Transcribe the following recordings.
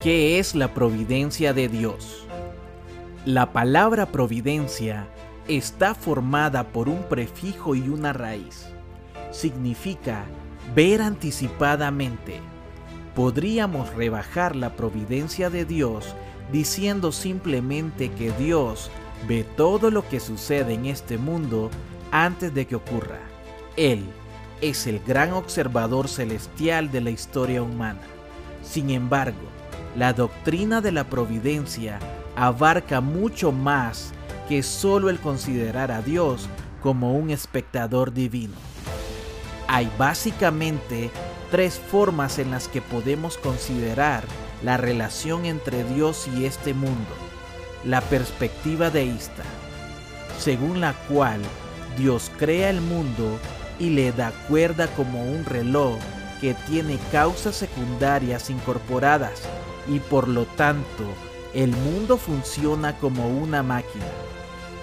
¿Qué es la providencia de Dios? La palabra providencia está formada por un prefijo y una raíz. Significa ver anticipadamente. Podríamos rebajar la providencia de Dios diciendo simplemente que Dios ve todo lo que sucede en este mundo antes de que ocurra. Él es el gran observador celestial de la historia humana. Sin embargo, la doctrina de la providencia abarca mucho más que solo el considerar a Dios como un espectador divino. Hay básicamente tres formas en las que podemos considerar la relación entre Dios y este mundo. La perspectiva deísta, según la cual Dios crea el mundo y le da cuerda como un reloj que tiene causas secundarias incorporadas y por lo tanto el mundo funciona como una máquina.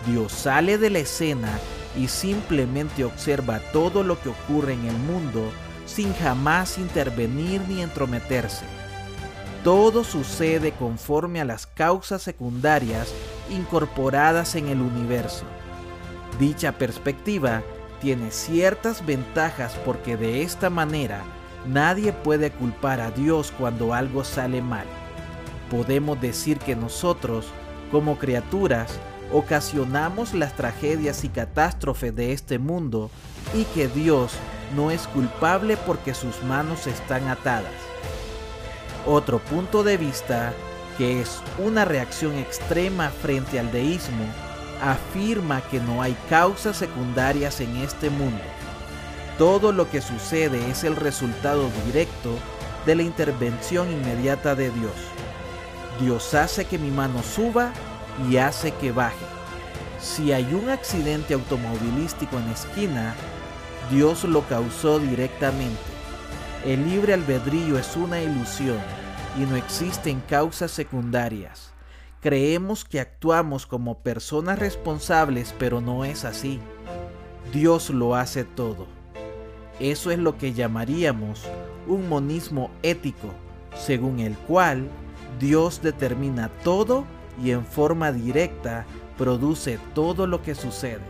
Dios sale de la escena y simplemente observa todo lo que ocurre en el mundo sin jamás intervenir ni entrometerse. Todo sucede conforme a las causas secundarias incorporadas en el universo. Dicha perspectiva tiene ciertas ventajas porque de esta manera Nadie puede culpar a Dios cuando algo sale mal. Podemos decir que nosotros, como criaturas, ocasionamos las tragedias y catástrofes de este mundo y que Dios no es culpable porque sus manos están atadas. Otro punto de vista, que es una reacción extrema frente al deísmo, afirma que no hay causas secundarias en este mundo todo lo que sucede es el resultado directo de la intervención inmediata de Dios. Dios hace que mi mano suba y hace que baje. Si hay un accidente automovilístico en esquina, Dios lo causó directamente. El libre albedrío es una ilusión y no existen causas secundarias. Creemos que actuamos como personas responsables, pero no es así. Dios lo hace todo. Eso es lo que llamaríamos un monismo ético, según el cual Dios determina todo y en forma directa produce todo lo que sucede.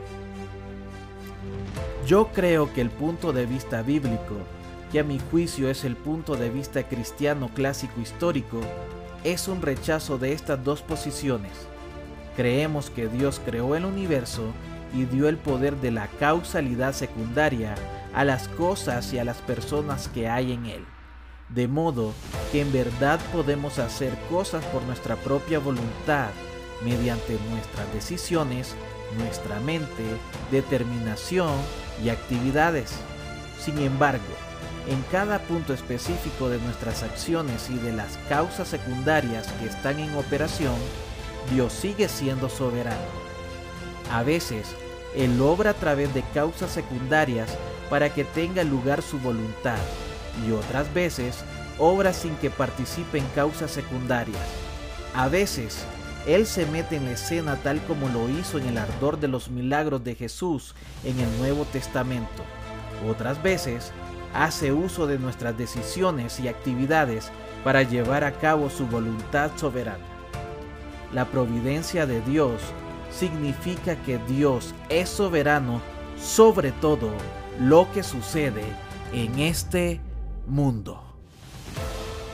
Yo creo que el punto de vista bíblico, que a mi juicio es el punto de vista cristiano clásico histórico, es un rechazo de estas dos posiciones. Creemos que Dios creó el universo y dio el poder de la causalidad secundaria a las cosas y a las personas que hay en él. De modo que en verdad podemos hacer cosas por nuestra propia voluntad, mediante nuestras decisiones, nuestra mente, determinación y actividades. Sin embargo, en cada punto específico de nuestras acciones y de las causas secundarias que están en operación, Dios sigue siendo soberano. A veces, Él obra a través de causas secundarias para que tenga lugar su voluntad y otras veces obra sin que participe en causas secundarias. A veces, Él se mete en la escena tal como lo hizo en el ardor de los milagros de Jesús en el Nuevo Testamento. Otras veces, hace uso de nuestras decisiones y actividades para llevar a cabo su voluntad soberana. La providencia de Dios significa que Dios es soberano sobre todo lo que sucede en este mundo.